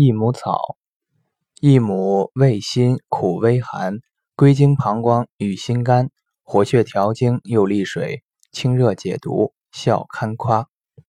益母草益母味辛苦微寒归经膀胱与心肝活血调经又利水清热解毒效堪夸。